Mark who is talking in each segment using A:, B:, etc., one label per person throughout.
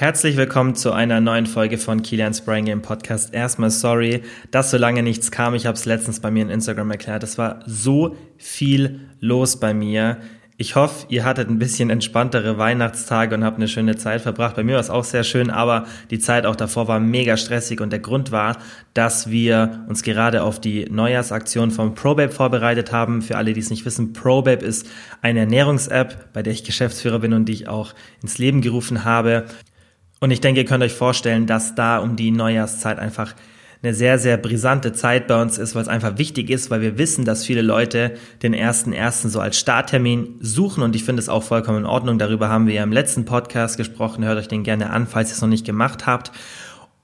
A: Herzlich willkommen zu einer neuen Folge von Kilians Brain Game Podcast. Erstmal sorry, dass so lange nichts kam. Ich habe es letztens bei mir in Instagram erklärt. Es war so viel los bei mir. Ich hoffe, ihr hattet ein bisschen entspanntere Weihnachtstage und habt eine schöne Zeit verbracht. Bei mir war es auch sehr schön, aber die Zeit auch davor war mega stressig und der Grund war, dass wir uns gerade auf die Neujahrsaktion vom ProBabe vorbereitet haben. Für alle, die es nicht wissen, ProBabe ist eine Ernährungs-App, bei der ich Geschäftsführer bin und die ich auch ins Leben gerufen habe. Und ich denke, ihr könnt euch vorstellen, dass da um die Neujahrszeit einfach eine sehr, sehr brisante Zeit bei uns ist, weil es einfach wichtig ist, weil wir wissen, dass viele Leute den ersten ersten so als Starttermin suchen und ich finde es auch vollkommen in Ordnung. Darüber haben wir ja im letzten Podcast gesprochen. Hört euch den gerne an, falls ihr es noch nicht gemacht habt.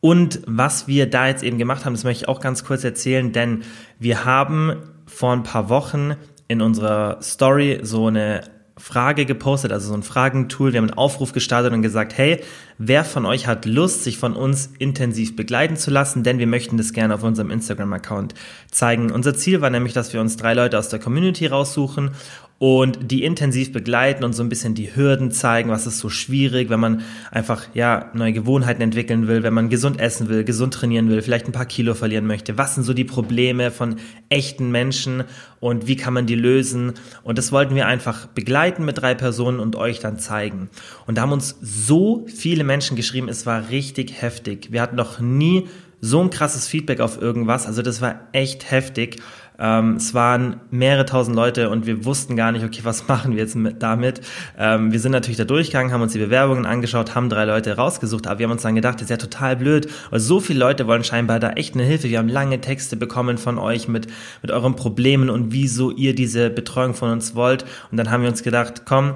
A: Und was wir da jetzt eben gemacht haben, das möchte ich auch ganz kurz erzählen, denn wir haben vor ein paar Wochen in unserer Story so eine Frage gepostet, also so ein Fragentool. Wir haben einen Aufruf gestartet und gesagt, hey, wer von euch hat Lust, sich von uns intensiv begleiten zu lassen? Denn wir möchten das gerne auf unserem Instagram-Account zeigen. Unser Ziel war nämlich, dass wir uns drei Leute aus der Community raussuchen und die intensiv begleiten und so ein bisschen die Hürden zeigen, was ist so schwierig, wenn man einfach ja neue Gewohnheiten entwickeln will, wenn man gesund essen will, gesund trainieren will, vielleicht ein paar Kilo verlieren möchte. Was sind so die Probleme von echten Menschen und wie kann man die lösen? Und das wollten wir einfach begleiten mit drei Personen und euch dann zeigen. Und da haben uns so viele Menschen geschrieben, es war richtig heftig. Wir hatten noch nie so ein krasses Feedback auf irgendwas. Also das war echt heftig. Ähm, es waren mehrere tausend Leute und wir wussten gar nicht, okay, was machen wir jetzt mit, damit. Ähm, wir sind natürlich da durchgegangen, haben uns die Bewerbungen angeschaut, haben drei Leute rausgesucht, aber wir haben uns dann gedacht, das ist ja total blöd, weil so viele Leute wollen scheinbar da echt eine Hilfe. Wir haben lange Texte bekommen von euch mit, mit euren Problemen und wieso ihr diese Betreuung von uns wollt. Und dann haben wir uns gedacht, komm,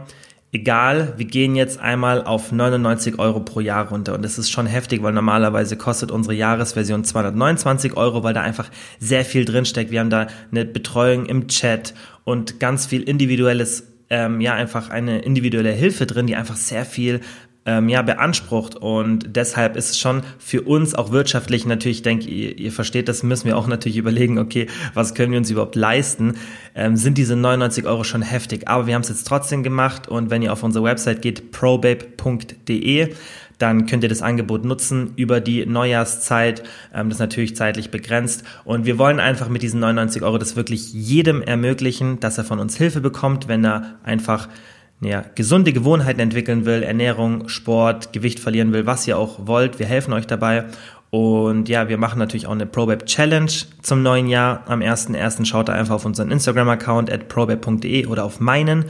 A: egal, wir gehen jetzt einmal auf 99 Euro pro Jahr runter. Und das ist schon heftig, weil normalerweise kostet unsere Jahresversion 229 Euro, weil da einfach sehr viel drinsteckt. Wir haben da eine Betreuung im Chat und ganz viel individuelles ähm, ja einfach eine individuelle Hilfe drin, die einfach sehr viel ähm, ja, beansprucht. Und deshalb ist es schon für uns auch wirtschaftlich natürlich, ich denke, ihr, ihr versteht das, müssen wir auch natürlich überlegen, okay, was können wir uns überhaupt leisten? Ähm, sind diese 99 Euro schon heftig? Aber wir haben es jetzt trotzdem gemacht und wenn ihr auf unsere Website geht, probabe.de, dann könnt ihr das Angebot nutzen über die Neujahrszeit. Ähm, das ist natürlich zeitlich begrenzt. Und wir wollen einfach mit diesen 99 Euro das wirklich jedem ermöglichen, dass er von uns Hilfe bekommt, wenn er einfach ja, gesunde Gewohnheiten entwickeln will, Ernährung, Sport, Gewicht verlieren will, was ihr auch wollt. Wir helfen euch dabei. Und ja, wir machen natürlich auch eine ProBab Challenge zum neuen Jahr. Am 1.1. schaut da einfach auf unseren Instagram-Account at probab.de oder auf meinen.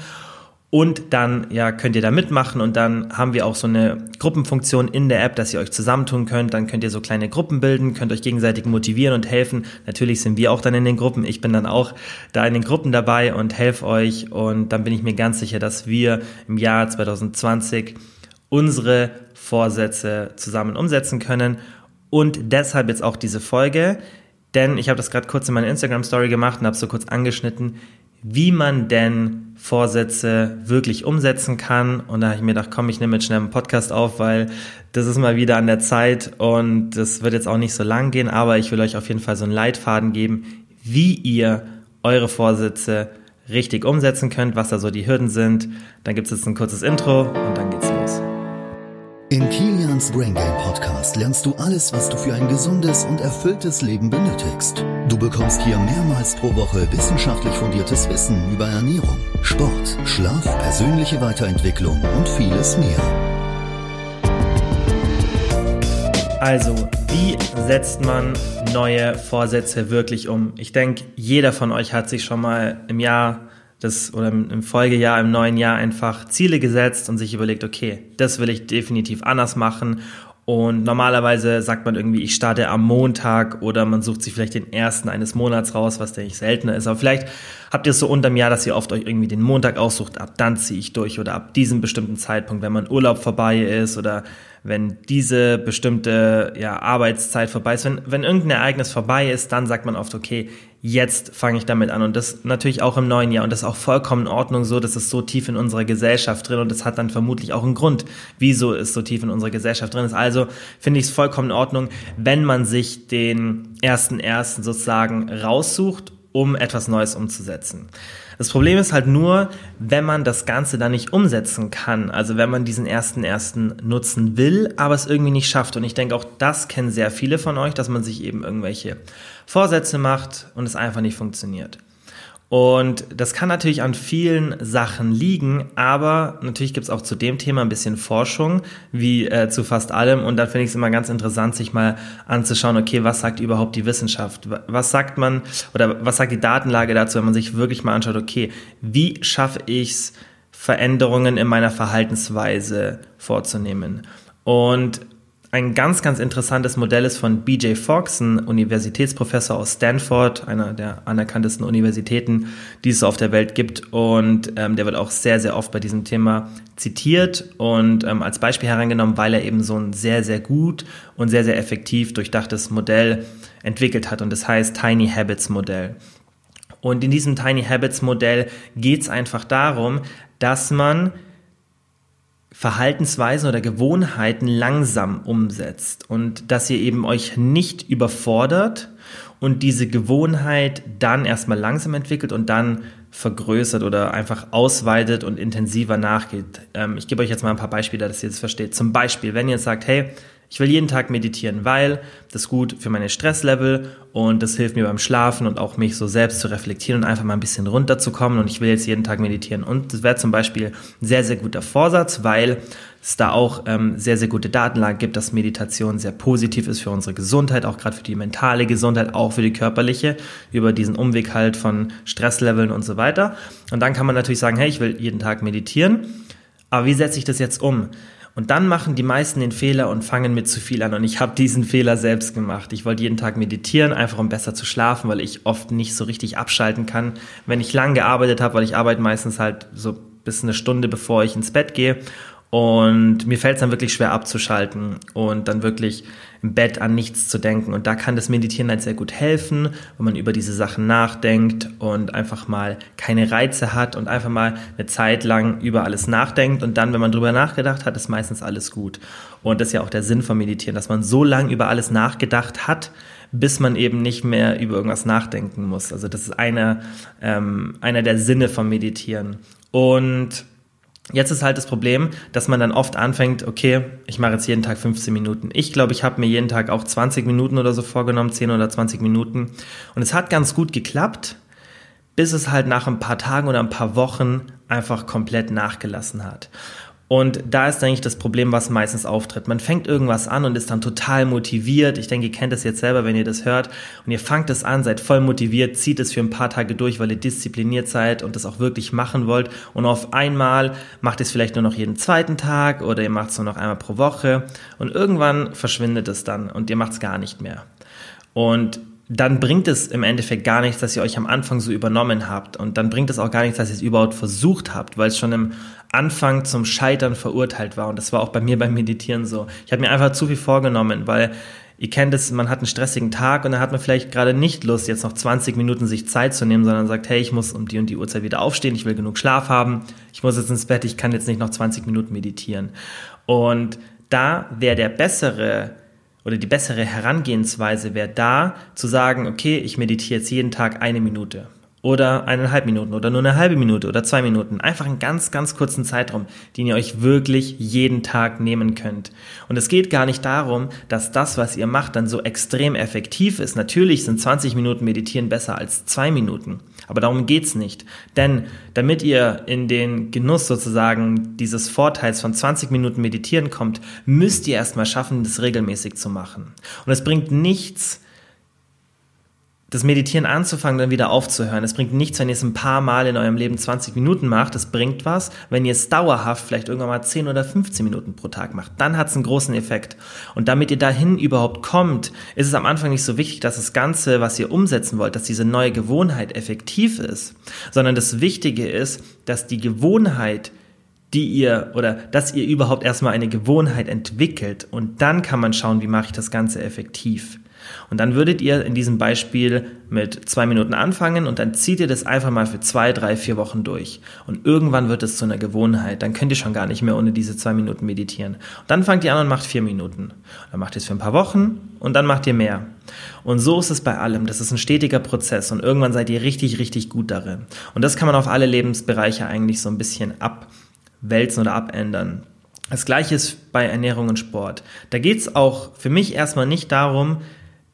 A: Und dann ja, könnt ihr da mitmachen und dann haben wir auch so eine Gruppenfunktion in der App, dass ihr euch zusammentun könnt. Dann könnt ihr so kleine Gruppen bilden, könnt euch gegenseitig motivieren und helfen. Natürlich sind wir auch dann in den Gruppen. Ich bin dann auch da in den Gruppen dabei und helfe euch. Und dann bin ich mir ganz sicher, dass wir im Jahr 2020 unsere Vorsätze zusammen umsetzen können. Und deshalb jetzt auch diese Folge. Denn ich habe das gerade kurz in meiner Instagram-Story gemacht und habe so kurz angeschnitten, wie man denn Vorsätze wirklich umsetzen kann. Und da habe ich mir gedacht, komm, ich nehme jetzt schnell einen Podcast auf, weil das ist mal wieder an der Zeit und das wird jetzt auch nicht so lang gehen, aber ich will euch auf jeden Fall so einen Leitfaden geben, wie ihr eure Vorsätze richtig umsetzen könnt, was da so die Hürden sind. Dann gibt es jetzt ein kurzes Intro und dann geht's
B: In Kilians Brain Game Podcast lernst du alles, was du für ein gesundes und erfülltes Leben benötigst. Du bekommst hier mehrmals pro Woche wissenschaftlich fundiertes Wissen über Ernährung, Sport, Schlaf, persönliche Weiterentwicklung und vieles mehr.
A: Also, wie setzt man neue Vorsätze wirklich um? Ich denke, jeder von euch hat sich schon mal im Jahr das oder im Folgejahr, im neuen Jahr einfach Ziele gesetzt und sich überlegt, okay, das will ich definitiv anders machen. Und normalerweise sagt man irgendwie, ich starte am Montag oder man sucht sich vielleicht den ersten eines Monats raus, was denke ich seltener ist. Aber vielleicht habt ihr es so unterm Jahr, dass ihr oft euch irgendwie den Montag aussucht, ab dann ziehe ich durch oder ab diesem bestimmten Zeitpunkt, wenn mein Urlaub vorbei ist oder wenn diese bestimmte ja, Arbeitszeit vorbei ist. Wenn, wenn irgendein Ereignis vorbei ist, dann sagt man oft, okay, jetzt fange ich damit an. Und das natürlich auch im neuen Jahr. Und das ist auch vollkommen in Ordnung so. Das ist so tief in unserer Gesellschaft drin. Und das hat dann vermutlich auch einen Grund, wieso es so tief in unserer Gesellschaft drin ist. Also finde ich es vollkommen in Ordnung, wenn man sich den ersten ersten sozusagen raussucht, um etwas Neues umzusetzen. Das Problem ist halt nur, wenn man das Ganze dann nicht umsetzen kann. Also wenn man diesen ersten ersten nutzen will, aber es irgendwie nicht schafft. Und ich denke, auch das kennen sehr viele von euch, dass man sich eben irgendwelche Vorsätze macht und es einfach nicht funktioniert. Und das kann natürlich an vielen Sachen liegen, aber natürlich gibt es auch zu dem Thema ein bisschen Forschung, wie äh, zu fast allem. Und da finde ich es immer ganz interessant, sich mal anzuschauen, okay, was sagt überhaupt die Wissenschaft? Was sagt man oder was sagt die Datenlage dazu, wenn man sich wirklich mal anschaut, okay, wie schaffe ich es, Veränderungen in meiner Verhaltensweise vorzunehmen? Und ein ganz, ganz interessantes Modell ist von BJ Fox, ein Universitätsprofessor aus Stanford, einer der anerkanntesten Universitäten, die es auf der Welt gibt. Und ähm, der wird auch sehr, sehr oft bei diesem Thema zitiert und ähm, als Beispiel herangenommen, weil er eben so ein sehr, sehr gut und sehr, sehr effektiv durchdachtes Modell entwickelt hat. Und das heißt Tiny Habits Modell. Und in diesem Tiny Habits Modell geht es einfach darum, dass man Verhaltensweisen oder Gewohnheiten langsam umsetzt und dass ihr eben euch nicht überfordert und diese Gewohnheit dann erstmal langsam entwickelt und dann vergrößert oder einfach ausweitet und intensiver nachgeht. Ähm, ich gebe euch jetzt mal ein paar Beispiele, dass ihr das versteht. Zum Beispiel, wenn ihr jetzt sagt, hey, ich will jeden Tag meditieren, weil das gut für meine Stresslevel und das hilft mir beim Schlafen und auch mich so selbst zu reflektieren und einfach mal ein bisschen runterzukommen und ich will jetzt jeden Tag meditieren. Und das wäre zum Beispiel ein sehr, sehr guter Vorsatz, weil es da auch ähm, sehr, sehr gute Datenlage gibt, dass Meditation sehr positiv ist für unsere Gesundheit, auch gerade für die mentale Gesundheit, auch für die körperliche, über diesen Umweg halt von Stressleveln und so weiter. Und dann kann man natürlich sagen, hey, ich will jeden Tag meditieren, aber wie setze ich das jetzt um? Und dann machen die meisten den Fehler und fangen mit zu viel an. Und ich habe diesen Fehler selbst gemacht. Ich wollte jeden Tag meditieren, einfach um besser zu schlafen, weil ich oft nicht so richtig abschalten kann, wenn ich lang gearbeitet habe, weil ich arbeite meistens halt so bis eine Stunde, bevor ich ins Bett gehe. Und mir fällt es dann wirklich schwer abzuschalten und dann wirklich im Bett an nichts zu denken. Und da kann das Meditieren halt sehr gut helfen, wenn man über diese Sachen nachdenkt und einfach mal keine Reize hat und einfach mal eine Zeit lang über alles nachdenkt. Und dann, wenn man drüber nachgedacht hat, ist meistens alles gut. Und das ist ja auch der Sinn von Meditieren, dass man so lange über alles nachgedacht hat, bis man eben nicht mehr über irgendwas nachdenken muss. Also das ist einer, ähm, einer der Sinne vom Meditieren. Und Jetzt ist halt das Problem, dass man dann oft anfängt, okay, ich mache jetzt jeden Tag 15 Minuten. Ich glaube, ich habe mir jeden Tag auch 20 Minuten oder so vorgenommen, 10 oder 20 Minuten. Und es hat ganz gut geklappt, bis es halt nach ein paar Tagen oder ein paar Wochen einfach komplett nachgelassen hat. Und da ist eigentlich das Problem, was meistens auftritt. Man fängt irgendwas an und ist dann total motiviert. Ich denke, ihr kennt das jetzt selber, wenn ihr das hört. Und ihr fangt es an, seid voll motiviert, zieht es für ein paar Tage durch, weil ihr diszipliniert seid und das auch wirklich machen wollt. Und auf einmal macht ihr es vielleicht nur noch jeden zweiten Tag oder ihr macht es nur noch einmal pro Woche. Und irgendwann verschwindet es dann und ihr macht es gar nicht mehr. Und dann bringt es im Endeffekt gar nichts, dass ihr euch am Anfang so übernommen habt. Und dann bringt es auch gar nichts, dass ihr es überhaupt versucht habt, weil es schon im Anfang zum Scheitern verurteilt war. Und das war auch bei mir beim Meditieren so. Ich habe mir einfach zu viel vorgenommen, weil ihr kennt es, man hat einen stressigen Tag und dann hat man vielleicht gerade nicht Lust, jetzt noch 20 Minuten sich Zeit zu nehmen, sondern sagt, hey, ich muss um die und die Uhrzeit wieder aufstehen, ich will genug Schlaf haben, ich muss jetzt ins Bett, ich kann jetzt nicht noch 20 Minuten meditieren. Und da wäre der bessere oder die bessere Herangehensweise wäre da zu sagen, okay, ich meditiere jetzt jeden Tag eine Minute oder eineinhalb Minuten oder nur eine halbe Minute oder zwei Minuten. Einfach einen ganz, ganz kurzen Zeitraum, den ihr euch wirklich jeden Tag nehmen könnt. Und es geht gar nicht darum, dass das, was ihr macht, dann so extrem effektiv ist. Natürlich sind 20 Minuten Meditieren besser als zwei Minuten. Aber darum geht's nicht. Denn damit ihr in den Genuss sozusagen dieses Vorteils von 20 Minuten Meditieren kommt, müsst ihr erstmal schaffen, das regelmäßig zu machen. Und es bringt nichts, das Meditieren anzufangen, dann wieder aufzuhören. Es bringt nichts, wenn ihr es ein paar Mal in eurem Leben 20 Minuten macht. Es bringt was, wenn ihr es dauerhaft vielleicht irgendwann mal 10 oder 15 Minuten pro Tag macht. Dann hat es einen großen Effekt. Und damit ihr dahin überhaupt kommt, ist es am Anfang nicht so wichtig, dass das Ganze, was ihr umsetzen wollt, dass diese neue Gewohnheit effektiv ist, sondern das Wichtige ist, dass die Gewohnheit die ihr oder dass ihr überhaupt erstmal eine Gewohnheit entwickelt und dann kann man schauen, wie mache ich das Ganze effektiv. Und dann würdet ihr in diesem Beispiel mit zwei Minuten anfangen und dann zieht ihr das einfach mal für zwei, drei, vier Wochen durch. Und irgendwann wird es zu einer Gewohnheit. Dann könnt ihr schon gar nicht mehr ohne diese zwei Minuten meditieren. Und dann fangt ihr an und macht vier Minuten. Dann macht ihr es für ein paar Wochen und dann macht ihr mehr. Und so ist es bei allem. Das ist ein stetiger Prozess und irgendwann seid ihr richtig, richtig gut darin. Und das kann man auf alle Lebensbereiche eigentlich so ein bisschen abwälzen oder abändern. Das gleiche ist bei Ernährung und Sport. Da geht es auch für mich erstmal nicht darum,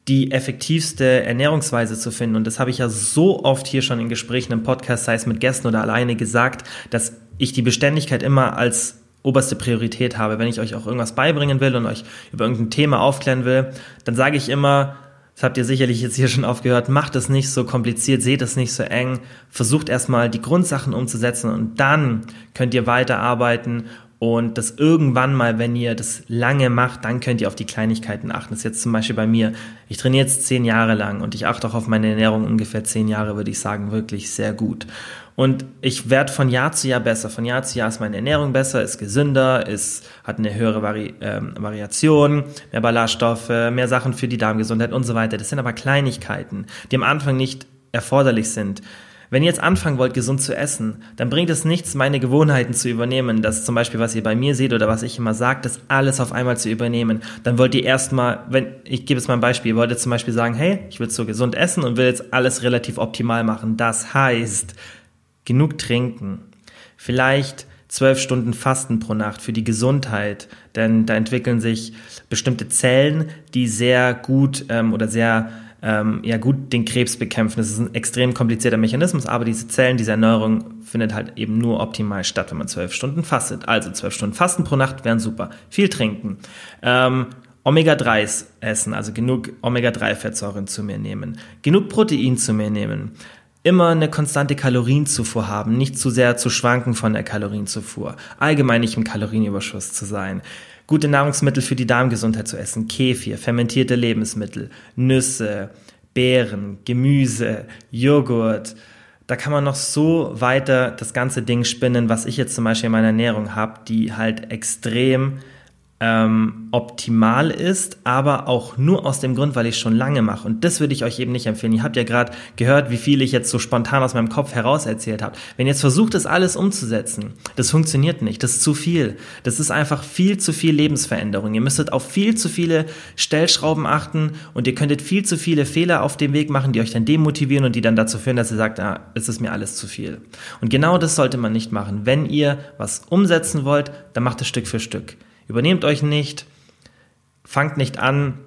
A: die effektivste Ernährungsweise zu finden. Und das habe ich ja so oft hier schon in Gesprächen im Podcast, sei es mit Gästen oder alleine gesagt, dass ich die Beständigkeit immer als oberste Priorität habe. Wenn ich euch auch irgendwas beibringen will und euch über irgendein Thema aufklären will, dann sage ich immer, das habt ihr sicherlich jetzt hier schon aufgehört, macht es nicht so kompliziert, seht es nicht so eng, versucht erstmal die Grundsachen umzusetzen und dann könnt ihr weiterarbeiten und das irgendwann mal, wenn ihr das lange macht, dann könnt ihr auf die Kleinigkeiten achten. Das ist jetzt zum Beispiel bei mir. Ich trainiere jetzt zehn Jahre lang und ich achte auch auf meine Ernährung ungefähr zehn Jahre, würde ich sagen, wirklich sehr gut. Und ich werde von Jahr zu Jahr besser. Von Jahr zu Jahr ist meine Ernährung besser, ist gesünder, ist, hat eine höhere Vari ähm, Variation, mehr Ballaststoffe, mehr Sachen für die Darmgesundheit und so weiter. Das sind aber Kleinigkeiten, die am Anfang nicht erforderlich sind. Wenn ihr jetzt anfangen wollt, gesund zu essen, dann bringt es nichts, meine Gewohnheiten zu übernehmen. Das zum Beispiel, was ihr bei mir seht oder was ich immer sage, das alles auf einmal zu übernehmen. Dann wollt ihr erstmal, wenn, ich gebe jetzt mal ein Beispiel, ihr wollt jetzt zum Beispiel sagen, hey, ich will so gesund essen und will jetzt alles relativ optimal machen. Das heißt, genug trinken. Vielleicht zwölf Stunden Fasten pro Nacht für die Gesundheit, denn da entwickeln sich bestimmte Zellen, die sehr gut ähm, oder sehr ähm, ja gut den Krebs bekämpfen. Das ist ein extrem komplizierter Mechanismus, aber diese Zellen, diese Erneuerung findet halt eben nur optimal statt, wenn man zwölf Stunden fastet. Also zwölf Stunden Fasten pro Nacht wären super. Viel trinken. Ähm, Omega-3s essen, also genug Omega-3-Fettsäuren zu mir nehmen, genug Protein zu mir nehmen, immer eine konstante Kalorienzufuhr haben, nicht zu sehr zu schwanken von der Kalorienzufuhr, allgemein nicht im Kalorienüberschuss zu sein, gute Nahrungsmittel für die Darmgesundheit zu essen, Kefir, fermentierte Lebensmittel, Nüsse, Beeren, Gemüse, Joghurt. Da kann man noch so weiter das ganze Ding spinnen, was ich jetzt zum Beispiel in meiner Ernährung habe, die halt extrem ähm, optimal ist, aber auch nur aus dem Grund, weil ich es schon lange mache. Und das würde ich euch eben nicht empfehlen. Ihr habt ja gerade gehört, wie viel ich jetzt so spontan aus meinem Kopf heraus erzählt habe. Wenn ihr jetzt versucht, das alles umzusetzen, das funktioniert nicht. Das ist zu viel. Das ist einfach viel zu viel Lebensveränderung. Ihr müsstet auf viel zu viele Stellschrauben achten und ihr könntet viel zu viele Fehler auf dem Weg machen, die euch dann demotivieren und die dann dazu führen, dass ihr sagt, ah, es ist mir alles zu viel. Und genau das sollte man nicht machen. Wenn ihr was umsetzen wollt, dann macht es Stück für Stück. Übernehmt euch nicht, fangt nicht an,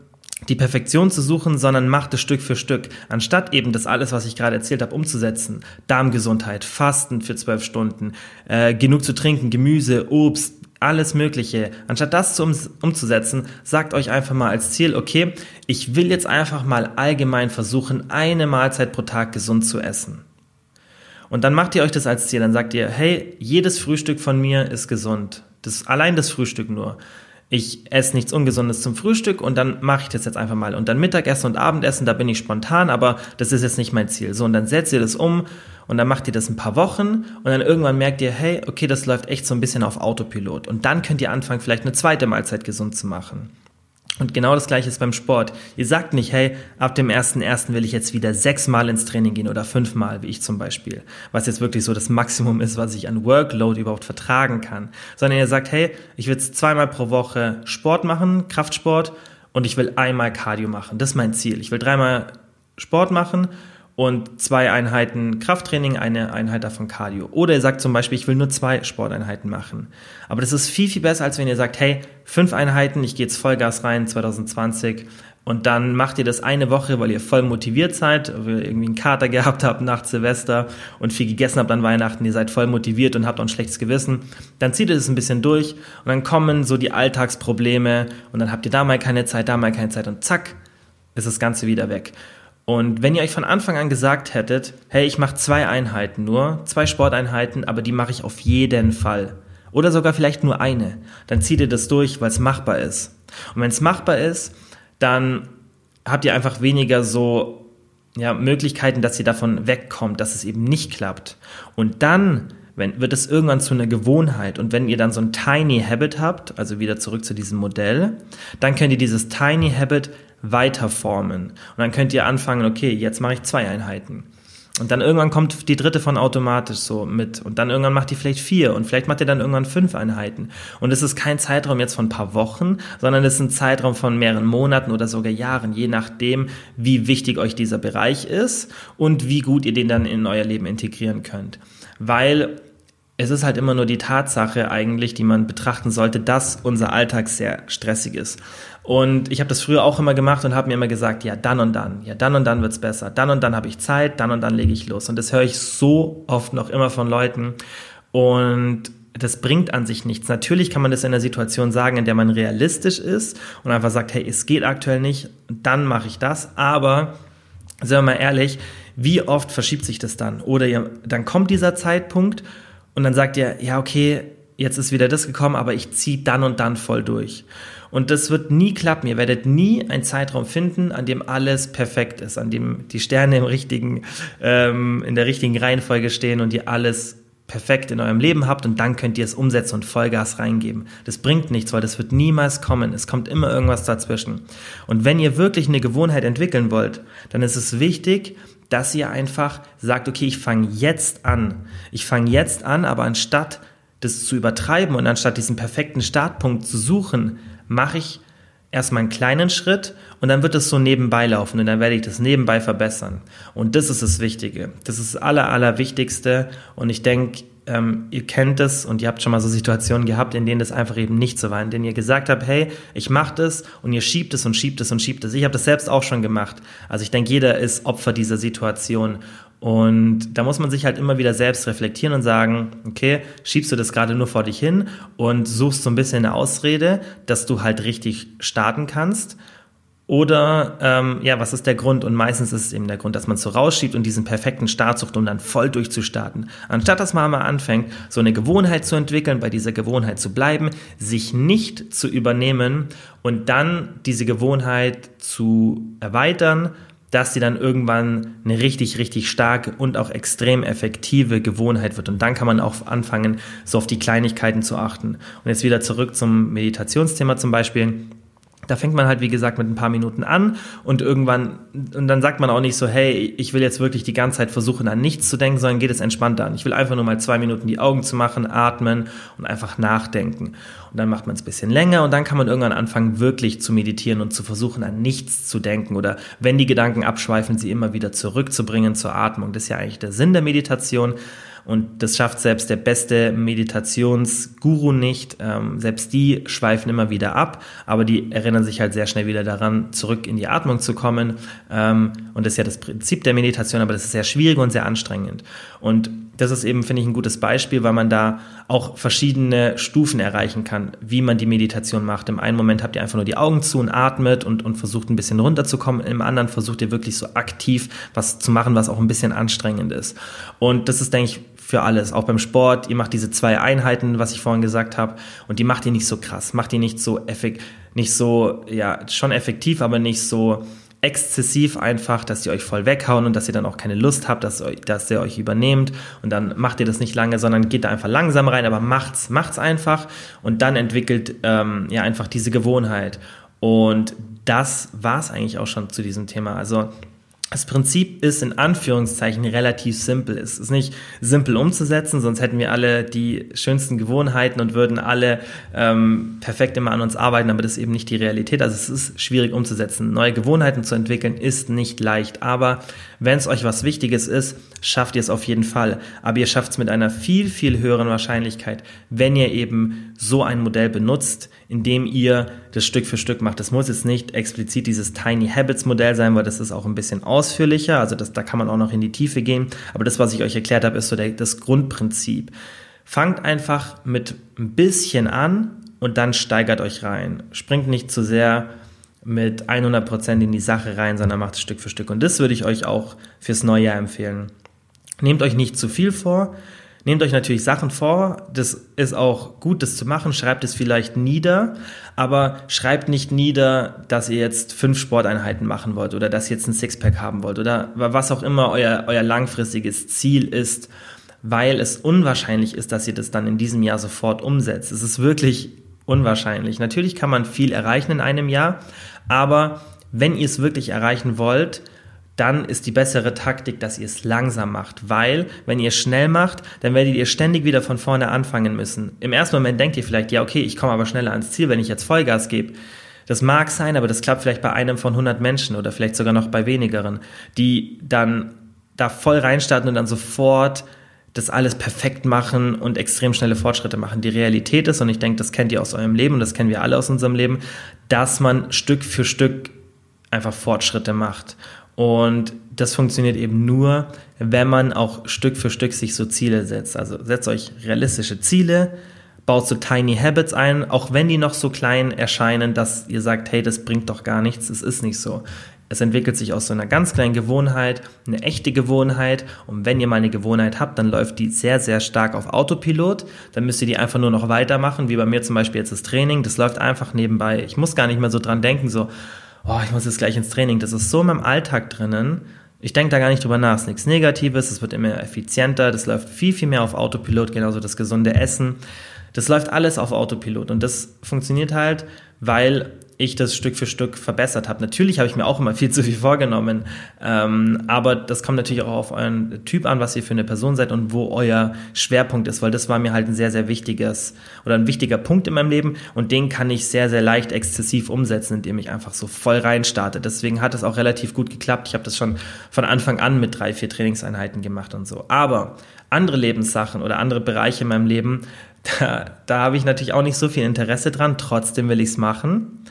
A: die Perfektion zu suchen, sondern macht es Stück für Stück. Anstatt eben das alles, was ich gerade erzählt habe, umzusetzen. Darmgesundheit, Fasten für zwölf Stunden, äh, genug zu trinken, Gemüse, Obst, alles Mögliche. Anstatt das zu um, umzusetzen, sagt euch einfach mal als Ziel, okay, ich will jetzt einfach mal allgemein versuchen, eine Mahlzeit pro Tag gesund zu essen. Und dann macht ihr euch das als Ziel. Dann sagt ihr, hey, jedes Frühstück von mir ist gesund. Das, allein das Frühstück nur. Ich esse nichts Ungesundes zum Frühstück und dann mache ich das jetzt einfach mal. Und dann Mittagessen und Abendessen, da bin ich spontan, aber das ist jetzt nicht mein Ziel. So, und dann setzt ihr das um und dann macht ihr das ein paar Wochen und dann irgendwann merkt ihr, hey, okay, das läuft echt so ein bisschen auf Autopilot. Und dann könnt ihr anfangen, vielleicht eine zweite Mahlzeit gesund zu machen. Und genau das gleiche ist beim Sport. Ihr sagt nicht, hey, ab dem 1.1. will ich jetzt wieder sechsmal ins Training gehen oder fünfmal, wie ich zum Beispiel. Was jetzt wirklich so das Maximum ist, was ich an Workload überhaupt vertragen kann. Sondern ihr sagt, hey, ich will zweimal pro Woche Sport machen, Kraftsport, und ich will einmal Cardio machen. Das ist mein Ziel. Ich will dreimal Sport machen und zwei Einheiten Krafttraining, eine Einheit davon Cardio. Oder ihr sagt zum Beispiel, ich will nur zwei Sporteinheiten machen. Aber das ist viel, viel besser, als wenn ihr sagt, hey, fünf Einheiten, ich gehe jetzt Vollgas rein 2020 und dann macht ihr das eine Woche, weil ihr voll motiviert seid, weil ihr irgendwie einen Kater gehabt habt nach Silvester und viel gegessen habt an Weihnachten, ihr seid voll motiviert und habt auch ein schlechtes Gewissen. Dann zieht ihr das ein bisschen durch und dann kommen so die Alltagsprobleme und dann habt ihr da mal keine Zeit, da mal keine Zeit und zack, ist das Ganze wieder weg. Und wenn ihr euch von Anfang an gesagt hättet, hey, ich mache zwei Einheiten nur, zwei Sporteinheiten, aber die mache ich auf jeden Fall. Oder sogar vielleicht nur eine, dann zieht ihr das durch, weil es machbar ist. Und wenn es machbar ist, dann habt ihr einfach weniger so ja, Möglichkeiten, dass ihr davon wegkommt, dass es eben nicht klappt. Und dann wenn, wird es irgendwann zu einer Gewohnheit. Und wenn ihr dann so ein Tiny Habit habt, also wieder zurück zu diesem Modell, dann könnt ihr dieses Tiny Habit weiterformen. Und dann könnt ihr anfangen, okay, jetzt mache ich zwei Einheiten. Und dann irgendwann kommt die dritte von automatisch so mit. Und dann irgendwann macht die vielleicht vier und vielleicht macht ihr dann irgendwann fünf Einheiten. Und es ist kein Zeitraum jetzt von ein paar Wochen, sondern es ist ein Zeitraum von mehreren Monaten oder sogar Jahren, je nachdem, wie wichtig euch dieser Bereich ist und wie gut ihr den dann in euer Leben integrieren könnt. Weil es ist halt immer nur die Tatsache eigentlich, die man betrachten sollte, dass unser Alltag sehr stressig ist. Und ich habe das früher auch immer gemacht und habe mir immer gesagt, ja, dann und dann, ja, dann und dann wird's besser, dann und dann habe ich Zeit, dann und dann lege ich los. Und das höre ich so oft noch immer von Leuten. Und das bringt an sich nichts. Natürlich kann man das in einer Situation sagen, in der man realistisch ist und einfach sagt, hey, es geht aktuell nicht, dann mache ich das. Aber, sagen wir mal ehrlich, wie oft verschiebt sich das dann? Oder dann kommt dieser Zeitpunkt und dann sagt ihr, ja, okay, jetzt ist wieder das gekommen, aber ich ziehe dann und dann voll durch. Und das wird nie klappen. Ihr werdet nie einen Zeitraum finden, an dem alles perfekt ist, an dem die Sterne im richtigen, ähm, in der richtigen Reihenfolge stehen und ihr alles perfekt in eurem Leben habt und dann könnt ihr es umsetzen und Vollgas reingeben. Das bringt nichts, weil das wird niemals kommen. Es kommt immer irgendwas dazwischen. Und wenn ihr wirklich eine Gewohnheit entwickeln wollt, dann ist es wichtig, dass ihr einfach sagt, okay, ich fange jetzt an. Ich fange jetzt an, aber anstatt das zu übertreiben und anstatt diesen perfekten Startpunkt zu suchen, mache ich erstmal einen kleinen Schritt und dann wird es so nebenbei laufen und dann werde ich das nebenbei verbessern. Und das ist das Wichtige. Das ist das Aller, Allerwichtigste. Und ich denke, ähm, ihr kennt es und ihr habt schon mal so Situationen gehabt, in denen das einfach eben nicht so war, in denen ihr gesagt habt, hey, ich mache das und ihr schiebt es und schiebt es und schiebt es. Ich habe das selbst auch schon gemacht. Also ich denke, jeder ist Opfer dieser Situation. Und da muss man sich halt immer wieder selbst reflektieren und sagen, okay, schiebst du das gerade nur vor dich hin und suchst so ein bisschen eine Ausrede, dass du halt richtig starten kannst. Oder ähm, ja, was ist der Grund? Und meistens ist es eben der Grund, dass man es so rausschiebt und diesen perfekten Start sucht, um dann voll durchzustarten. Anstatt dass man mal anfängt, so eine Gewohnheit zu entwickeln, bei dieser Gewohnheit zu bleiben, sich nicht zu übernehmen und dann diese Gewohnheit zu erweitern, dass sie dann irgendwann eine richtig, richtig starke und auch extrem effektive Gewohnheit wird. Und dann kann man auch anfangen, so auf die Kleinigkeiten zu achten. Und jetzt wieder zurück zum Meditationsthema zum Beispiel. Da fängt man halt, wie gesagt, mit ein paar Minuten an und irgendwann, und dann sagt man auch nicht so, hey, ich will jetzt wirklich die ganze Zeit versuchen, an nichts zu denken, sondern geht es entspannter an. Ich will einfach nur mal zwei Minuten die Augen zu machen, atmen und einfach nachdenken. Und dann macht man es ein bisschen länger und dann kann man irgendwann anfangen, wirklich zu meditieren und zu versuchen, an nichts zu denken oder wenn die Gedanken abschweifen, sie immer wieder zurückzubringen zur Atmung. Das ist ja eigentlich der Sinn der Meditation. Und das schafft selbst der beste Meditationsguru nicht. Ähm, selbst die schweifen immer wieder ab, aber die erinnern sich halt sehr schnell wieder daran, zurück in die Atmung zu kommen. Ähm, und das ist ja das Prinzip der Meditation, aber das ist sehr schwierig und sehr anstrengend. Und das ist eben, finde ich, ein gutes Beispiel, weil man da auch verschiedene Stufen erreichen kann, wie man die Meditation macht. Im einen Moment habt ihr einfach nur die Augen zu und atmet und, und versucht ein bisschen runterzukommen. Im anderen versucht ihr wirklich so aktiv was zu machen, was auch ein bisschen anstrengend ist. Und das ist, denke ich, für alles, auch beim Sport. Ihr macht diese zwei Einheiten, was ich vorhin gesagt habe, und die macht ihr nicht so krass, macht ihr nicht so effektiv, nicht so, ja, schon effektiv, aber nicht so exzessiv einfach, dass die euch voll weghauen und dass ihr dann auch keine Lust habt, dass, dass ihr euch übernehmt und dann macht ihr das nicht lange, sondern geht da einfach langsam rein, aber macht's, macht's einfach und dann entwickelt ähm, ja einfach diese Gewohnheit und das war's eigentlich auch schon zu diesem Thema. Also das Prinzip ist in Anführungszeichen relativ simpel. Es ist nicht simpel umzusetzen, sonst hätten wir alle die schönsten Gewohnheiten und würden alle ähm, perfekt immer an uns arbeiten, aber das ist eben nicht die Realität. Also es ist schwierig umzusetzen. Neue Gewohnheiten zu entwickeln ist nicht leicht, aber wenn es euch was Wichtiges ist, schafft ihr es auf jeden Fall. Aber ihr schafft es mit einer viel, viel höheren Wahrscheinlichkeit, wenn ihr eben so ein Modell benutzt, indem ihr das Stück für Stück macht. Das muss jetzt nicht explizit dieses Tiny Habits Modell sein, weil das ist auch ein bisschen ausführlicher. Also das, da kann man auch noch in die Tiefe gehen. Aber das, was ich euch erklärt habe, ist so der, das Grundprinzip. Fangt einfach mit ein bisschen an und dann steigert euch rein. Springt nicht zu sehr mit 100% in die Sache rein, sondern macht es Stück für Stück. Und das würde ich euch auch fürs neue Jahr empfehlen. Nehmt euch nicht zu viel vor. Nehmt euch natürlich Sachen vor, das ist auch gut, das zu machen, schreibt es vielleicht nieder, aber schreibt nicht nieder, dass ihr jetzt fünf Sporteinheiten machen wollt oder dass ihr jetzt ein Sixpack haben wollt oder was auch immer euer, euer langfristiges Ziel ist, weil es unwahrscheinlich ist, dass ihr das dann in diesem Jahr sofort umsetzt. Es ist wirklich unwahrscheinlich. Natürlich kann man viel erreichen in einem Jahr, aber wenn ihr es wirklich erreichen wollt, dann ist die bessere Taktik, dass ihr es langsam macht. Weil, wenn ihr schnell macht, dann werdet ihr ständig wieder von vorne anfangen müssen. Im ersten Moment denkt ihr vielleicht, ja, okay, ich komme aber schneller ans Ziel, wenn ich jetzt Vollgas gebe. Das mag sein, aber das klappt vielleicht bei einem von 100 Menschen oder vielleicht sogar noch bei wenigeren, die dann da voll reinstarten und dann sofort das alles perfekt machen und extrem schnelle Fortschritte machen. Die Realität ist, und ich denke, das kennt ihr aus eurem Leben und das kennen wir alle aus unserem Leben, dass man Stück für Stück einfach Fortschritte macht. Und das funktioniert eben nur, wenn man auch Stück für Stück sich so Ziele setzt. Also setzt euch realistische Ziele, baut so Tiny Habits ein, auch wenn die noch so klein erscheinen, dass ihr sagt, hey, das bringt doch gar nichts, es ist nicht so. Es entwickelt sich aus so einer ganz kleinen Gewohnheit, eine echte Gewohnheit. Und wenn ihr mal eine Gewohnheit habt, dann läuft die sehr, sehr stark auf Autopilot. Dann müsst ihr die einfach nur noch weitermachen, wie bei mir zum Beispiel jetzt das Training. Das läuft einfach nebenbei. Ich muss gar nicht mehr so dran denken, so, oh, ich muss jetzt gleich ins Training. Das ist so in meinem Alltag drinnen. Ich denke da gar nicht drüber nach. Es ist nichts Negatives, es wird immer effizienter, das läuft viel, viel mehr auf Autopilot, genauso das gesunde Essen. Das läuft alles auf Autopilot und das funktioniert halt, weil ich das Stück für Stück verbessert habe. Natürlich habe ich mir auch immer viel zu viel vorgenommen, ähm, aber das kommt natürlich auch auf euren Typ an, was ihr für eine Person seid und wo euer Schwerpunkt ist, weil das war mir halt ein sehr, sehr wichtiges oder ein wichtiger Punkt in meinem Leben und den kann ich sehr, sehr leicht exzessiv umsetzen, indem ich einfach so voll rein starte. Deswegen hat es auch relativ gut geklappt. Ich habe das schon von Anfang an mit drei, vier Trainingseinheiten gemacht und so. Aber andere Lebenssachen oder andere Bereiche in meinem Leben, da, da habe ich natürlich auch nicht so viel Interesse dran, trotzdem will ich es machen.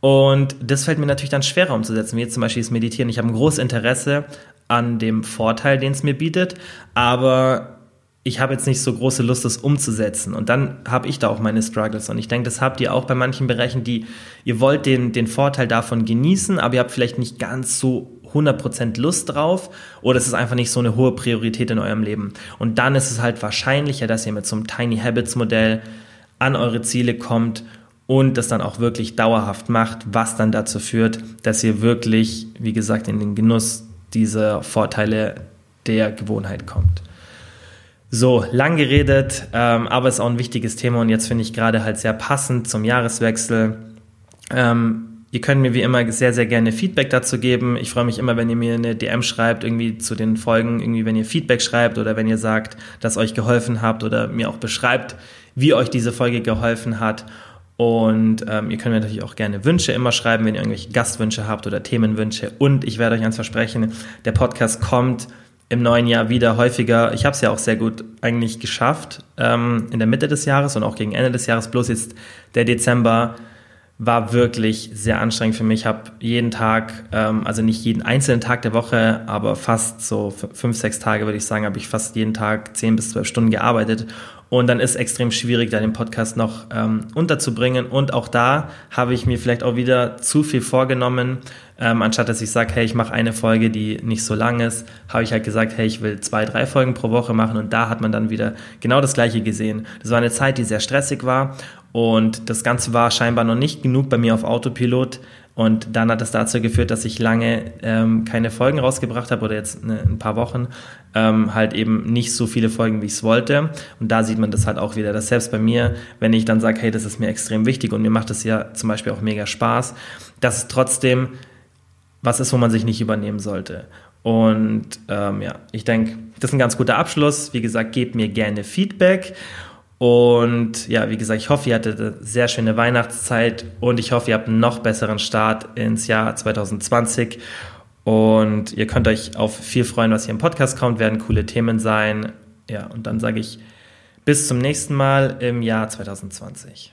A: Und das fällt mir natürlich dann schwerer umzusetzen, wie jetzt zum Beispiel das Meditieren. Ich habe ein großes Interesse an dem Vorteil, den es mir bietet, aber ich habe jetzt nicht so große Lust, das umzusetzen. Und dann habe ich da auch meine Struggles. Und ich denke, das habt ihr auch bei manchen Bereichen, die ihr wollt den, den Vorteil davon genießen, aber ihr habt vielleicht nicht ganz so 100% Lust drauf oder es ist einfach nicht so eine hohe Priorität in eurem Leben. Und dann ist es halt wahrscheinlicher, dass ihr mit so einem Tiny Habits Modell an eure Ziele kommt und das dann auch wirklich dauerhaft macht, was dann dazu führt, dass ihr wirklich, wie gesagt, in den Genuss dieser Vorteile der Gewohnheit kommt. So, lang geredet, ähm, aber es ist auch ein wichtiges Thema und jetzt finde ich gerade halt sehr passend zum Jahreswechsel. Ähm, Ihr könnt mir wie immer sehr, sehr gerne Feedback dazu geben. Ich freue mich immer, wenn ihr mir eine DM schreibt, irgendwie zu den Folgen, irgendwie wenn ihr Feedback schreibt oder wenn ihr sagt, dass euch geholfen habt oder mir auch beschreibt, wie euch diese Folge geholfen hat. Und ähm, ihr könnt mir natürlich auch gerne Wünsche immer schreiben, wenn ihr irgendwelche Gastwünsche habt oder Themenwünsche. Und ich werde euch eins versprechen, der Podcast kommt im neuen Jahr wieder häufiger. Ich habe es ja auch sehr gut eigentlich geschafft ähm, in der Mitte des Jahres und auch gegen Ende des Jahres. Bloß jetzt der Dezember war wirklich sehr anstrengend für mich. Ich habe jeden Tag, ähm, also nicht jeden einzelnen Tag der Woche, aber fast so fünf, sechs Tage würde ich sagen, habe ich fast jeden Tag zehn bis zwölf Stunden gearbeitet. Und dann ist es extrem schwierig, da den Podcast noch ähm, unterzubringen. Und auch da habe ich mir vielleicht auch wieder zu viel vorgenommen. Ähm, anstatt dass ich sage, hey, ich mache eine Folge, die nicht so lang ist, habe ich halt gesagt, hey, ich will zwei, drei Folgen pro Woche machen. Und da hat man dann wieder genau das Gleiche gesehen. Das war eine Zeit, die sehr stressig war. Und das Ganze war scheinbar noch nicht genug bei mir auf Autopilot. Und dann hat das dazu geführt, dass ich lange ähm, keine Folgen rausgebracht habe oder jetzt eine, ein paar Wochen ähm, halt eben nicht so viele Folgen, wie ich es wollte. Und da sieht man das halt auch wieder, dass selbst bei mir, wenn ich dann sage, hey, das ist mir extrem wichtig und mir macht das ja zum Beispiel auch mega Spaß, dass es trotzdem was ist, wo man sich nicht übernehmen sollte. Und ähm, ja, ich denke, das ist ein ganz guter Abschluss. Wie gesagt, gebt mir gerne Feedback. Und ja, wie gesagt, ich hoffe, ihr hattet eine sehr schöne Weihnachtszeit und ich hoffe, ihr habt einen noch besseren Start ins Jahr 2020. Und ihr könnt euch auf viel freuen, was hier im Podcast kommt, werden coole Themen sein. Ja, und dann sage ich bis zum nächsten Mal im Jahr 2020.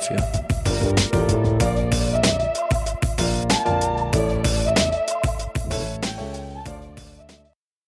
A: dafür.